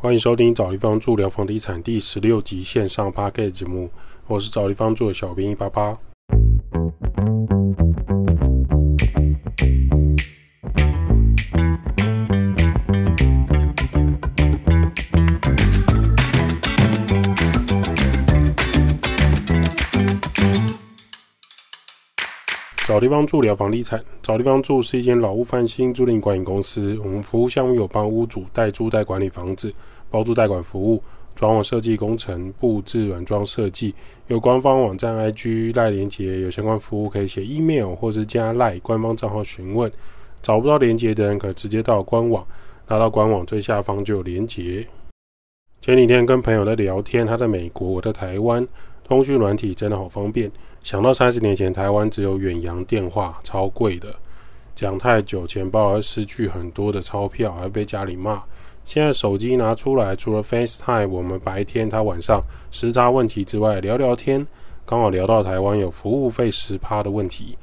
欢迎收听找地方住聊房地产第十六集线上 p a r k 节目，我是找地方住的小兵一八八。找地方住聊房地产，找地方住是一间老屋翻新租赁管理公司。我们服务项目有帮屋主代租代管理房子、包租代管服务、装潢设计工程、布置软装设计。有官方网站 IG 赖连接，有相关服务可以写 email 或是加赖官方账号询问。找不到连接的人，可直接到官网，拿到官网最下方就有连接。前几天跟朋友在聊天，他在美国，我在台湾。通讯软体真的好方便，想到三十年前台湾只有远洋电话，超贵的，讲太久钱包会失去很多的钞票，还被家里骂。现在手机拿出来，除了 FaceTime，我们白天他晚上时差问题之外，聊聊天，刚好聊到台湾有服务费十趴的问题。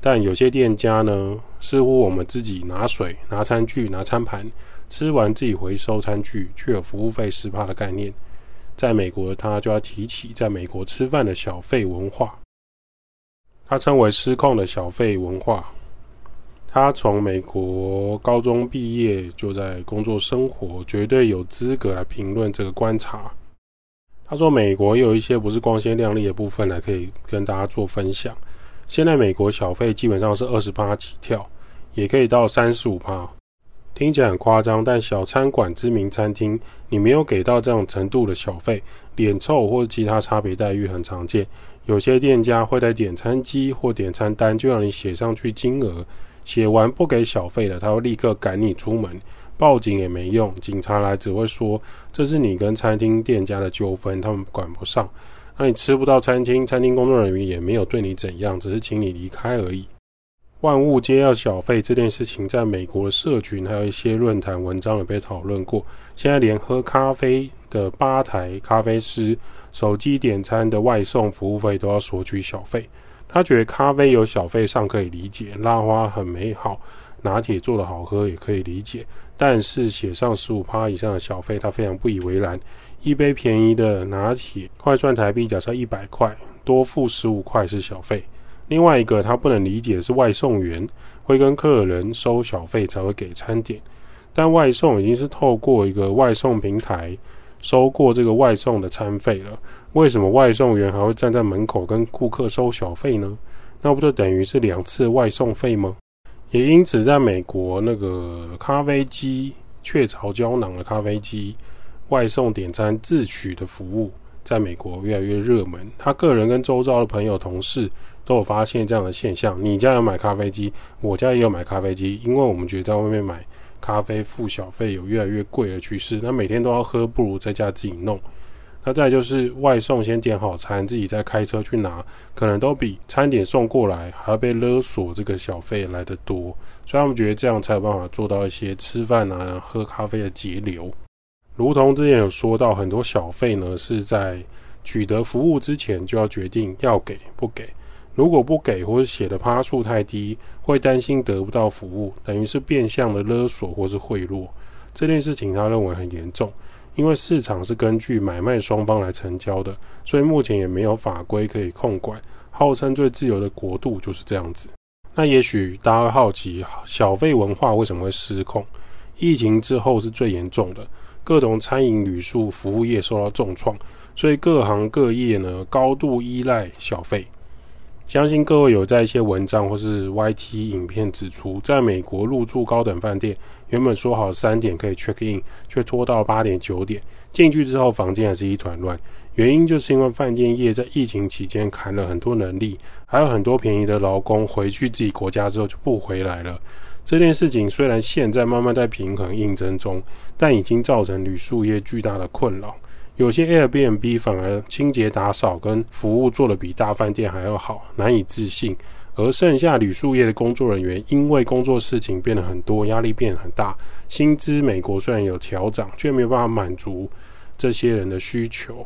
但有些店家呢，似乎我们自己拿水、拿餐具、拿餐盘，吃完自己回收餐具，却有服务费十趴的概念。在美国，他就要提起在美国吃饭的小费文化，他称为失控的小费文化。他从美国高中毕业就在工作生活，绝对有资格来评论这个观察。他说，美国有一些不是光鲜亮丽的部分，来可以跟大家做分享。现在美国小费基本上是二十八起跳，也可以到三十五趴。听起来很夸张，但小餐馆、知名餐厅，你没有给到这种程度的小费，脸臭或者其他差别待遇很常见。有些店家会在点餐机或点餐单就让你写上去金额，写完不给小费的，他会立刻赶你出门，报警也没用，警察来只会说这是你跟餐厅店家的纠纷，他们管不上。那你吃不到餐厅，餐厅工作人员也没有对你怎样，只是请你离开而已。万物皆要小费这件事情，在美国社群还有一些论坛文章有被讨论过。现在连喝咖啡的吧台咖啡师、手机点餐的外送服务费都要索取小费。他觉得咖啡有小费尚可以理解，拉花很美好，拿铁做的好喝也可以理解。但是写上十五趴以上的小费，他非常不以为然。一杯便宜的拿铁，换算台币假设一百块，多付十五块是小费。另外一个他不能理解是外送员会跟客人收小费才会给餐点，但外送已经是透过一个外送平台收过这个外送的餐费了，为什么外送员还会站在门口跟顾客收小费呢？那不就等于是两次外送费吗？也因此，在美国那个咖啡机雀巢胶囊的咖啡机外送点餐自取的服务。在美国越来越热门，他个人跟周遭的朋友、同事都有发现这样的现象。你家有买咖啡机，我家也有买咖啡机，因为我们觉得在外面买咖啡付小费有越来越贵的趋势。那每天都要喝，不如在家自己弄。那再就是外送，先点好餐，自己再开车去拿，可能都比餐点送过来还要被勒索这个小费来得多。所以他们觉得这样才有办法做到一些吃饭啊、喝咖啡的节流。如同之前有说到，很多小费呢是在取得服务之前就要决定要给不给。如果不给或者写的趴数太低，会担心得不到服务，等于是变相的勒索或是贿赂。这件事情他认为很严重，因为市场是根据买卖双方来成交的，所以目前也没有法规可以控管。号称最自由的国度就是这样子。那也许大家会好奇，小费文化为什么会失控？疫情之后是最严重的。各种餐饮、旅宿服务业受到重创，所以各行各业呢高度依赖小费。相信各位有在一些文章或是 YT 影片指出，在美国入住高等饭店，原本说好三点可以 check in，却拖到八点九点。进去之后，房间还是一团乱。原因就是因为饭店业在疫情期间砍了很多能力，还有很多便宜的劳工回去自己国家之后就不回来了。这件事情虽然现在慢慢在平衡应征中，但已经造成旅宿业巨大的困扰。有些 Airbnb 反而清洁打扫跟服务做得比大饭店还要好，难以置信。而剩下旅宿业的工作人员，因为工作事情变得很多，压力变得很大，薪资美国虽然有调涨，却没有办法满足这些人的需求。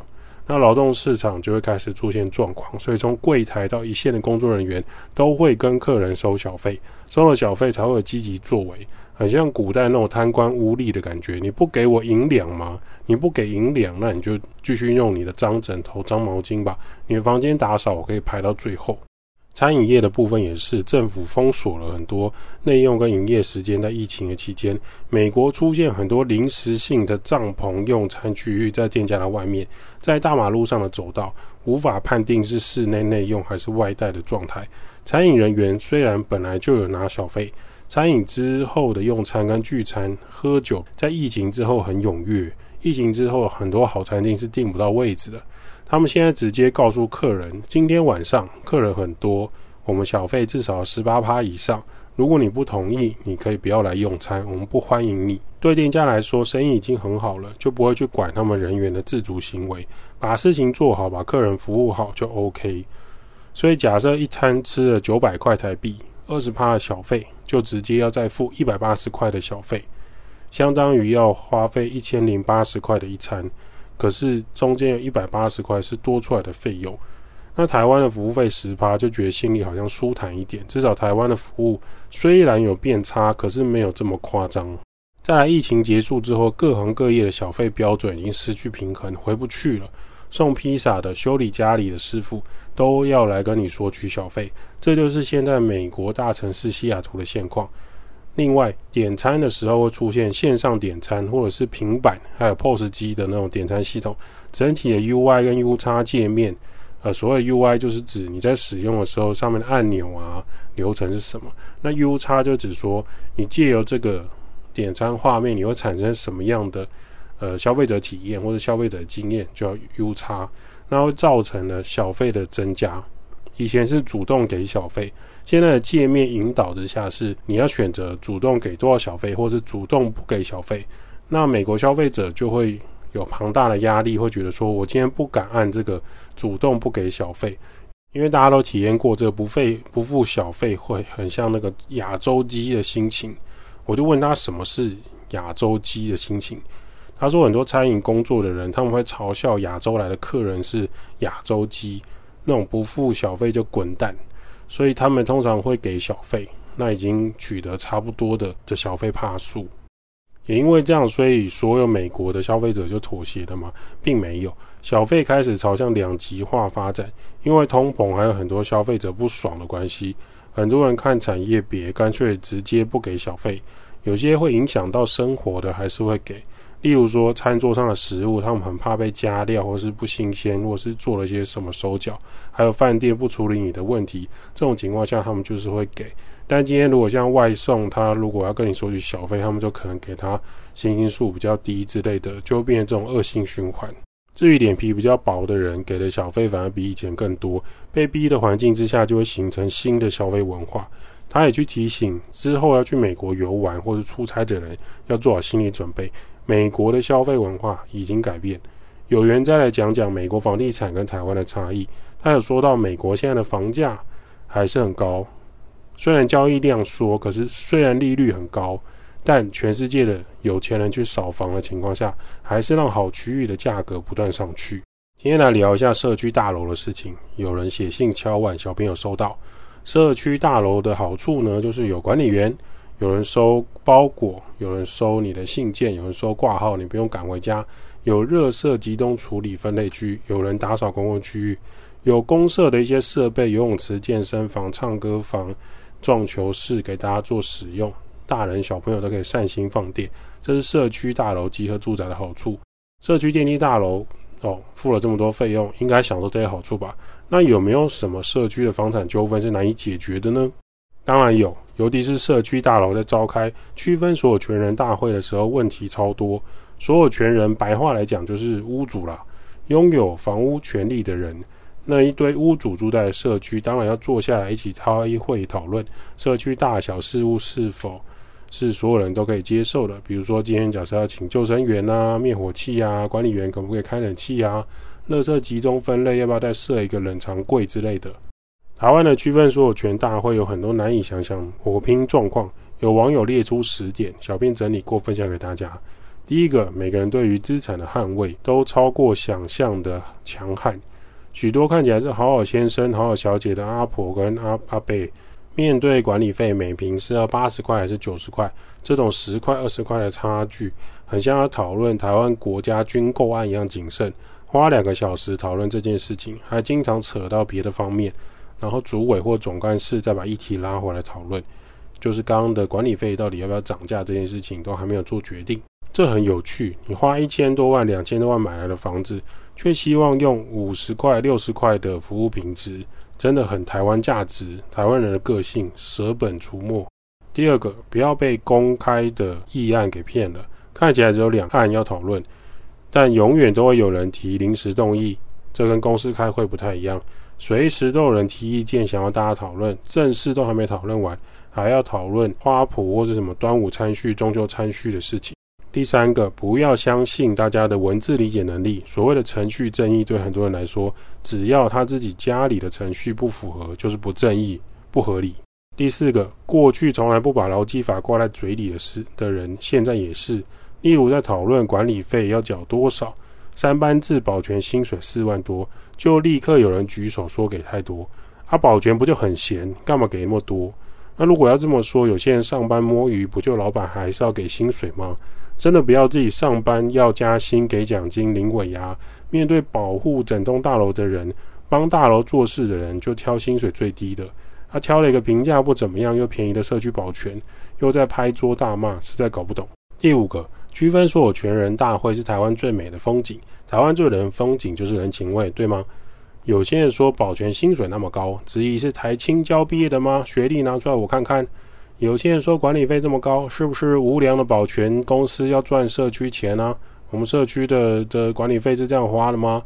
那劳动市场就会开始出现状况。所以从柜台到一线的工作人员都会跟客人收小费，收了小费才会有积极作为，很像古代那种贪官污吏的感觉。你不给我银两吗？你不给银两，那你就继续用你的脏枕头、脏毛巾吧。你的房间打扫，我可以排到最后。餐饮业的部分也是，政府封锁了很多内用跟营业时间。在疫情的期间，美国出现很多临时性的帐篷用餐区域，在店家的外面，在大马路上的走道，无法判定是室内内用还是外带的状态。餐饮人员虽然本来就有拿小费，餐饮之后的用餐跟聚餐喝酒，在疫情之后很踊跃。疫情之后，很多好餐厅是订不到位置的。他们现在直接告诉客人，今天晚上客人很多，我们小费至少十八趴以上。如果你不同意，你可以不要来用餐，我们不欢迎你。对店家来说，生意已经很好了，就不会去管他们人员的自主行为，把事情做好，把客人服务好就 OK。所以假设一餐吃了九百块台币，二十趴的小费，就直接要再付一百八十块的小费，相当于要花费一千零八十块的一餐。可是中间有一百八十块是多出来的费用，那台湾的服务费十趴就觉得心里好像舒坦一点，至少台湾的服务虽然有变差，可是没有这么夸张。再来，疫情结束之后，各行各业的小费标准已经失去平衡，回不去了。送披萨的、修理家里的师傅都要来跟你索取小费，这就是现在美国大城市西雅图的现况。另外，点餐的时候会出现线上点餐，或者是平板，还有 POS 机的那种点餐系统。整体的 UI 跟 U 叉界面，呃，所谓 UI 就是指你在使用的时候上面的按钮啊，流程是什么。那 U 叉就指说你借由这个点餐画面，你会产生什么样的呃消费者体验或者消费者经验，叫 U 叉，那会造成了小费的增加。以前是主动给小费，现在的界面引导之下是你要选择主动给多少小费，或是主动不给小费。那美国消费者就会有庞大的压力，会觉得说我今天不敢按这个主动不给小费，因为大家都体验过这个不费不付小费会很像那个亚洲鸡的心情。我就问他什么是亚洲鸡的心情，他说很多餐饮工作的人他们会嘲笑亚洲来的客人是亚洲鸡。那种不付小费就滚蛋，所以他们通常会给小费。那已经取得差不多的这小费帕数，也因为这样，所以所有美国的消费者就妥协了嘛，并没有小费开始朝向两极化发展。因为通膨还有很多消费者不爽的关系，很多人看产业别干脆直接不给小费，有些会影响到生活的还是会给。例如说，餐桌上的食物，他们很怕被加料，或是不新鲜，或是做了一些什么手脚，还有饭店不处理你的问题，这种情况下，他们就是会给。但今天如果像外送，他如果要跟你收取小费，他们就可能给他星星数比较低之类的，就会变成这种恶性循环。至于脸皮比较薄的人，给的小费反而比以前更多，被逼的环境之下，就会形成新的消费文化。他也去提醒之后要去美国游玩或是出差的人，要做好心理准备。美国的消费文化已经改变。有缘再来讲讲美国房地产跟台湾的差异。他有说到美国现在的房价还是很高，虽然交易量缩，可是虽然利率很高，但全世界的有钱人去扫房的情况下，还是让好区域的价格不断上去。今天来聊一下社区大楼的事情。有人写信敲碗，小朋友收到。社区大楼的好处呢，就是有管理员。有人收包裹，有人收你的信件，有人收挂号，你不用赶回家。有热色集中处理分类区，有人打扫公共区域，有公社的一些设备，游泳池、健身房、唱歌房、撞球室给大家做使用，大人小朋友都可以善心放电。这是社区大楼集合住宅的好处。社区电梯大楼哦，付了这么多费用，应该享受这些好处吧？那有没有什么社区的房产纠纷是难以解决的呢？当然有。尤其是社区大楼在召开区分所有权人大会的时候，问题超多。所有权人白话来讲就是屋主啦，拥有房屋权利的人。那一堆屋主住在社区，当然要坐下来一起开会讨论社区大小事务是否是所有人都可以接受的。比如说，今天假设要请救生员啊、灭火器啊、管理员可不可以开冷气啊、垃圾集中分类要不要再设一个冷藏柜之类的。台湾的区分所有权大会有很多难以想象火拼状况，有网友列出十点，小编整理过分享给大家。第一个，每个人对于资产的捍卫都超过想象的强悍。许多看起来是好好先生、好好小姐的阿婆跟阿阿伯，面对管理费每平是要八十块还是九十块，这种十块、二十块的差距，很像要讨论台湾国家军购案一样谨慎，花两个小时讨论这件事情，还经常扯到别的方面，然后主委或总干事再把议题拉回来讨论，就是刚刚的管理费到底要不要涨价这件事情，都还没有做决定。这很有趣，你花一千多万、两千多万买来的房子，却希望用五十块、六十块的服务品质，真的很台湾价值、台湾人的个性，舍本逐末。第二个，不要被公开的议案给骗了，看起来只有两案要讨论，但永远都会有人提临时动议，这跟公司开会不太一样，随时都有人提意见，想要大家讨论，正事都还没讨论完，还要讨论花圃或是什么端午餐序、中秋餐序的事情。第三个，不要相信大家的文字理解能力。所谓的程序正义，对很多人来说，只要他自己家里的程序不符合，就是不正义、不合理。第四个，过去从来不把劳基法挂在嘴里的事的人，现在也是。例如在讨论管理费要缴多少，三班制保全薪水四万多，就立刻有人举手说给太多。啊，保全不就很闲，干嘛给那么多？那如果要这么说，有些人上班摸鱼，不就老板还是要给薪水吗？真的不要自己上班要加薪、给奖金、领尾牙。面对保护整栋大楼的人，帮大楼做事的人，就挑薪水最低的。他挑了一个评价不怎么样又便宜的社区保全，又在拍桌大骂，实在搞不懂。第五个，区分所有权人大会是台湾最美的风景。台湾最人风景就是人情味，对吗？有些人说保全薪水那么高，质疑是台青交毕业的吗？学历拿出来我看看。有些人说管理费这么高，是不是无良的保全公司要赚社区钱呢？我们社区的的管理费是这样花的吗？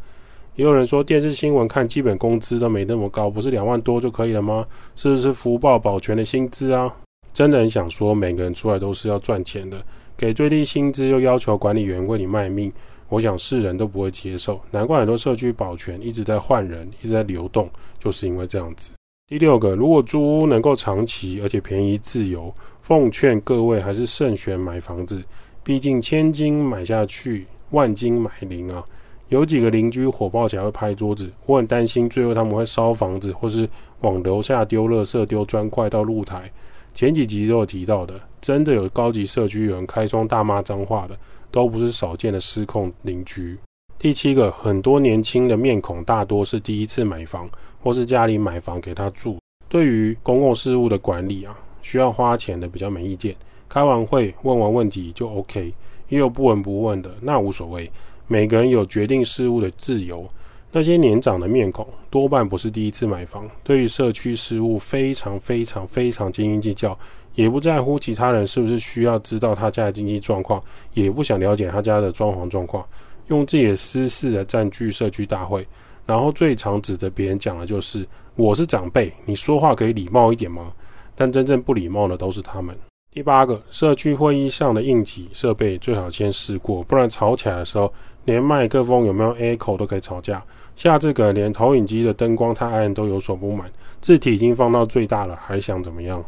也有人说电视新闻看基本工资都没那么高，不是两万多就可以了吗？是不是福报保全的薪资啊？真的很想说，每个人出来都是要赚钱的，给最低薪资又要求管理员为你卖命，我想世人都不会接受。难怪很多社区保全一直在换人，一直在流动，就是因为这样子。第六个，如果租屋能够长期而且便宜自由，奉劝各位还是慎选买房子。毕竟千金买下去，万金买零啊。有几个邻居火爆起来会拍桌子，我很担心最后他们会烧房子，或是往楼下丢垃圾、丢砖块到露台。前几集都有提到的，真的有高级社区有人开窗大骂脏话的，都不是少见的失控邻居。第七个，很多年轻的面孔大多是第一次买房，或是家里买房给他住。对于公共事务的管理啊，需要花钱的比较没意见。开完会问完问题就 OK，也有不闻不问的，那无所谓。每个人有决定事务的自由。那些年长的面孔多半不是第一次买房，对于社区事务非常非常非常斤斤计较，也不在乎其他人是不是需要知道他家的经济状况，也不想了解他家的装潢状况。用自己的私事来占据社区大会，然后最常指责别人讲的就是我是长辈，你说话可以礼貌一点吗？但真正不礼貌的都是他们。第八个，社区会议上的应急设备最好先试过，不然吵起来的时候，连麦克风有没有 echo 都可以吵架。下这个连投影机的灯光太暗都有所不满，字体已经放到最大了，还想怎么样？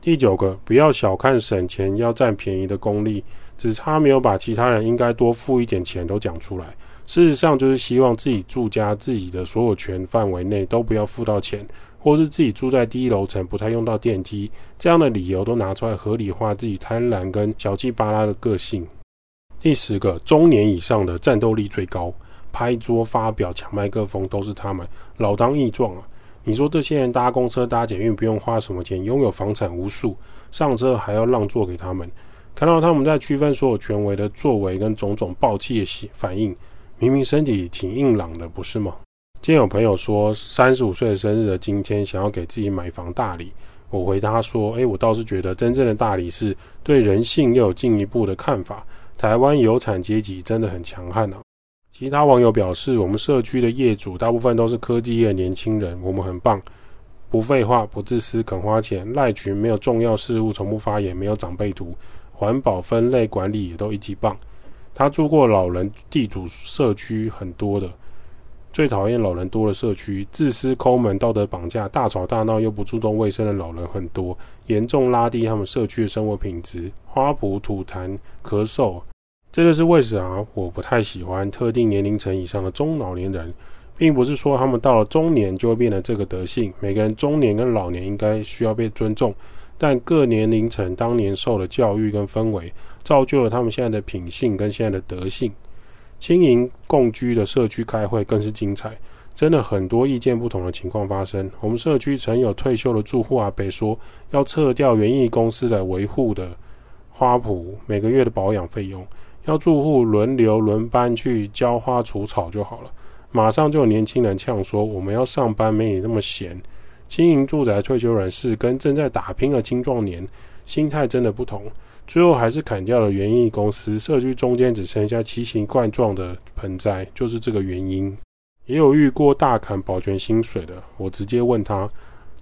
第九个，不要小看省钱要占便宜的功力。只差没有把其他人应该多付一点钱都讲出来。事实上，就是希望自己住家自己的所有权范围内都不要付到钱，或是自己住在低楼层不太用到电梯这样的理由都拿出来合理化自己贪婪跟小气巴拉的个性。第十个，中年以上的战斗力最高，拍桌发表抢麦克风都是他们，老当益壮啊！你说这些人搭公车搭捷运不用花什么钱，拥有房产无数，上车还要让座给他们。看到他们在区分所有权威的作为跟种种暴气的反应，明明身体挺硬朗的，不是吗？今天有朋友说三十五岁生日的今天想要给自己买房大礼，我回答说：诶，我倒是觉得真正的大礼是对人性又有进一步的看法。台湾有产阶级真的很强悍啊！其他网友表示，我们社区的业主大部分都是科技业年轻人，我们很棒。不废话，不自私，肯花钱。赖群没有重要事务，从不发言，没有长辈图，环保分类管理也都一级棒。他住过老人地主社区很多的，最讨厌老人多的社区，自私抠门、道德绑架、大吵大闹又不注重卫生的老人很多，严重拉低他们社区的生活品质。花圃、吐痰、咳嗽，这就是为什么我不太喜欢特定年龄层以上的中老年人，并不是说他们到了中年就会变得这个德性。每个人中年跟老年应该需要被尊重，但各年龄层当年受的教育跟氛围，造就了他们现在的品性跟现在的德性。轻盈共居的社区开会更是精彩，真的很多意见不同的情况发生。我们社区曾有退休的住户阿北说，要撤掉园艺公司来维护的花圃每个月的保养费用。要住户轮流轮班去浇花除草就好了。马上就有年轻人呛说：“我们要上班，没你那么闲。”经营住宅退休人士跟正在打拼的青壮年心态真的不同。最后还是砍掉了园艺公司，社区中间只剩下奇形怪状的盆栽，就是这个原因。也有遇过大砍保全薪水的，我直接问他：“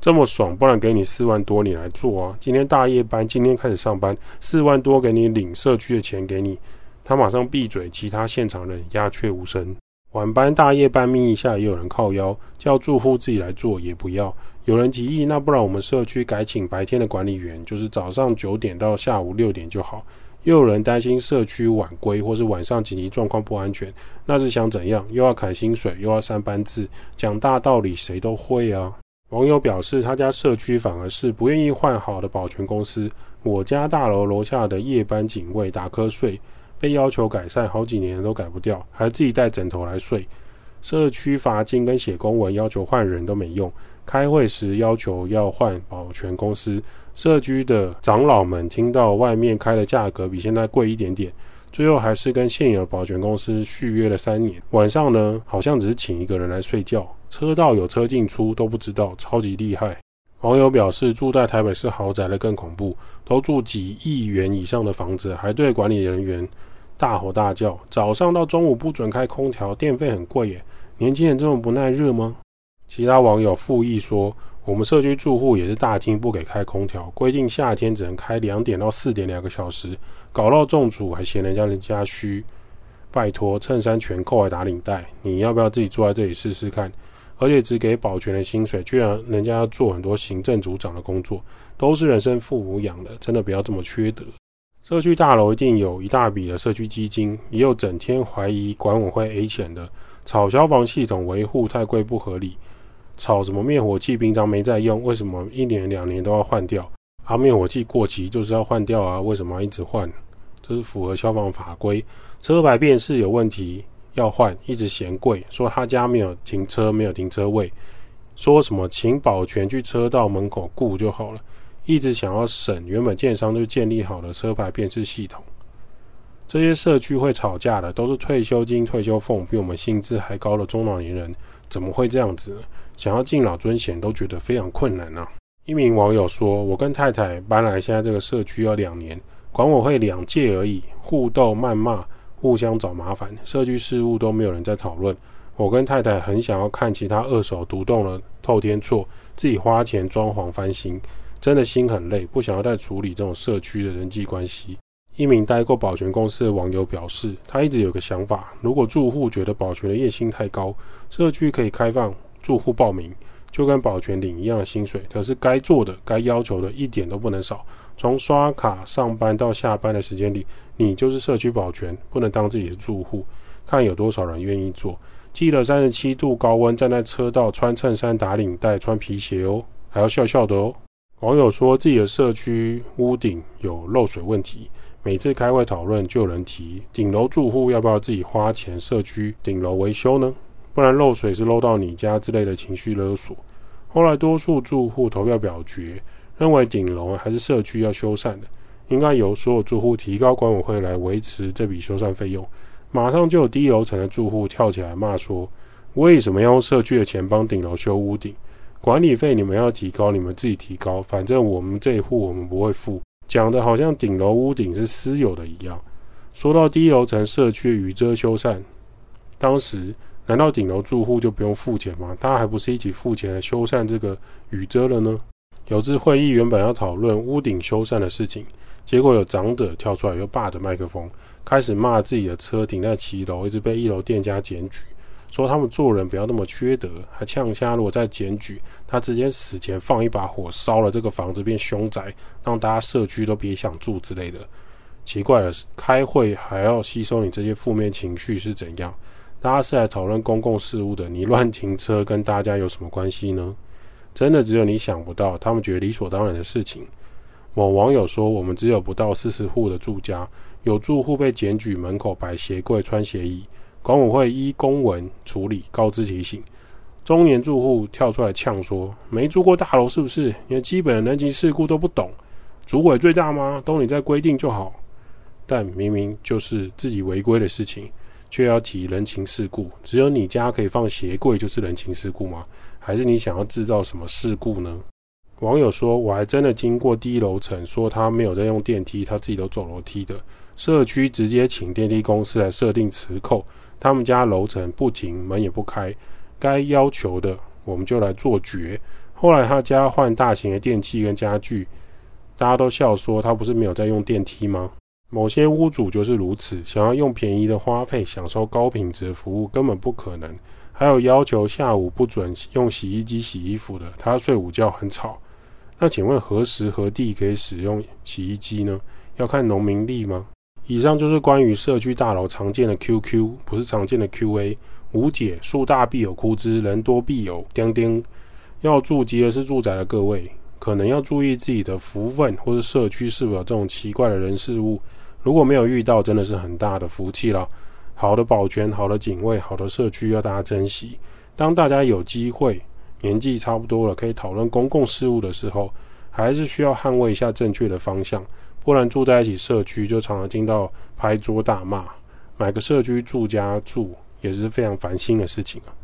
这么爽，不然给你四万多，你来做啊？今天大夜班，今天开始上班，四万多给你领社区的钱给你。”他马上闭嘴，其他现场人鸦雀无声。晚班、大夜班眯一下，也有人靠腰，叫住户自己来做也不要。有人提议，那不然我们社区改请白天的管理员，就是早上九点到下午六点就好。又有人担心社区晚归或是晚上紧急状况不安全，那是想怎样？又要砍薪水，又要三班制，讲大道理谁都会啊。网友表示，他家社区反而是不愿意换好的保全公司。我家大楼楼下的夜班警卫打瞌睡。被要求改善好几年都改不掉，还自己带枕头来睡。社区罚金跟写公文要求换人都没用。开会时要求要换保全公司，社区的长老们听到外面开的价格比现在贵一点点，最后还是跟现有保全公司续约了三年。晚上呢，好像只是请一个人来睡觉，车道有车进出都不知道，超级厉害。网友表示，住在台北市豪宅的更恐怖，都住几亿元以上的房子，还对管理人员。大吼大叫，早上到中午不准开空调，电费很贵耶。年轻人这么不耐热吗？其他网友附议说，我们社区住户也是大厅不给开空调，规定夏天只能开两点到四点两个小时，搞到中暑还嫌人家人家虚。拜托，衬衫全扣还打领带，你要不要自己坐在这里试试看？而且只给保全的薪水，居然人家要做很多行政组长的工作，都是人生父母养的，真的不要这么缺德。社区大楼一定有一大笔的社区基金，也有整天怀疑管委会 A 钱的，炒消防系统维护太贵不合理，炒什么灭火器平常没在用，为什么一年两年都要换掉？啊，灭火器过期就是要换掉啊，为什么一直换？这是符合消防法规。车牌辨识有问题要换，一直嫌贵，说他家没有停车，没有停车位，说什么请保全去车道门口顾就好了。一直想要省原本建商就建立好的车牌辨识系统，这些社区会吵架的都是退休金、退休俸比我们薪资还高的中老年人，怎么会这样子？呢？想要敬老尊贤都觉得非常困难啊！一名网友说：“我跟太太搬来现在这个社区要两年，管委会两届而已，互斗、谩骂、互相找麻烦，社区事务都没有人在讨论。我跟太太很想要看其他二手独栋的透天厝，自己花钱装潢翻新。”真的心很累，不想要再处理这种社区的人际关系。一名待过保全公司的网友表示，他一直有个想法：如果住户觉得保全的月薪太高，社区可以开放住户报名，就跟保全领一样的薪水，可是该做的、该要求的一点都不能少。从刷卡上班到下班的时间里，你就是社区保全，不能当自己是住户。看有多少人愿意做。记得三十七度高温站在车道，穿衬衫打领带穿皮鞋哦，还要笑笑的哦。网友说自己的社区屋顶有漏水问题，每次开会讨论就有人提顶楼住户要不要自己花钱社区顶楼维修呢？不然漏水是漏到你家之类的情绪勒索。后来多数住户投票表决，认为顶楼还是社区要修缮的，应该由所有住户提高管委会来维持这笔修缮费用。马上就有低楼层的住户跳起来骂说：为什么要用社区的钱帮顶楼修屋顶？管理费你们要提高，你们自己提高，反正我们这一户我们不会付。讲的好像顶楼屋顶是私有的一样。说到低楼层社区雨遮修缮，当时难道顶楼住户就不用付钱吗？大家还不是一起付钱来修缮这个雨遮了呢？有次会议原本要讨论屋顶修缮的事情，结果有长者跳出来又霸着麦克风，开始骂自己的车停在七楼，一直被一楼店家检举。说他们做人不要那么缺德，还呛虾。如果再检举，他直接死前放一把火烧了这个房子变凶宅，让大家社区都别想住之类的。奇怪的是，开会还要吸收你这些负面情绪是怎样？大家是来讨论公共事务的，你乱停车跟大家有什么关系呢？真的只有你想不到，他们觉得理所当然的事情。某网友说：“我们只有不到四十户的住家，有住户被检举门口摆鞋柜、穿鞋椅，管委会依公文处理，告知提醒。中年住户跳出来呛说：‘没住过大楼是不是？连基本人情世故都不懂？主委最大吗？都你在规定就好。’但明明就是自己违规的事情，却要提人情世故。只有你家可以放鞋柜就是人情世故吗？还是你想要制造什么事故呢？”网友说：“我还真的经过低楼层，说他没有在用电梯，他自己都走楼梯的。社区直接请电梯公司来设定磁扣，他们家楼层不停，门也不开。该要求的我们就来做绝。后来他家换大型的电器跟家具，大家都笑说他不是没有在用电梯吗？某些屋主就是如此，想要用便宜的花费享受高品质服务，根本不可能。还有要求下午不准用洗衣机洗衣服的，他睡午觉很吵。”那请问何时何地可以使用洗衣机呢？要看农民力吗？以上就是关于社区大楼常见的 QQ，不是常见的 QA。无解，树大必有枯枝，人多必有钉钉。要住吉尔斯住宅的各位，可能要注意自己的福分或者社区是否有这种奇怪的人事物。如果没有遇到，真的是很大的福气了。好的保全，好的警卫，好的社区要大家珍惜。当大家有机会。年纪差不多了，可以讨论公共事务的时候，还是需要捍卫一下正确的方向，不然住在一起社区就常常听到拍桌大骂。买个社区住家住也是非常烦心的事情啊。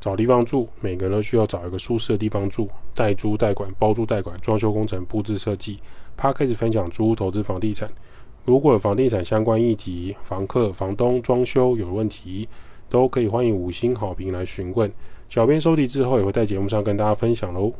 找地方住，每个人都需要找一个舒适的地方住，代租代管、包租代管、装修工程、布置设计。他开始分享租屋投资房地产，如果有房地产相关议题、房客、房东装修有问题。都可以欢迎五星好评来询问，小编收集之后也会在节目上跟大家分享喽。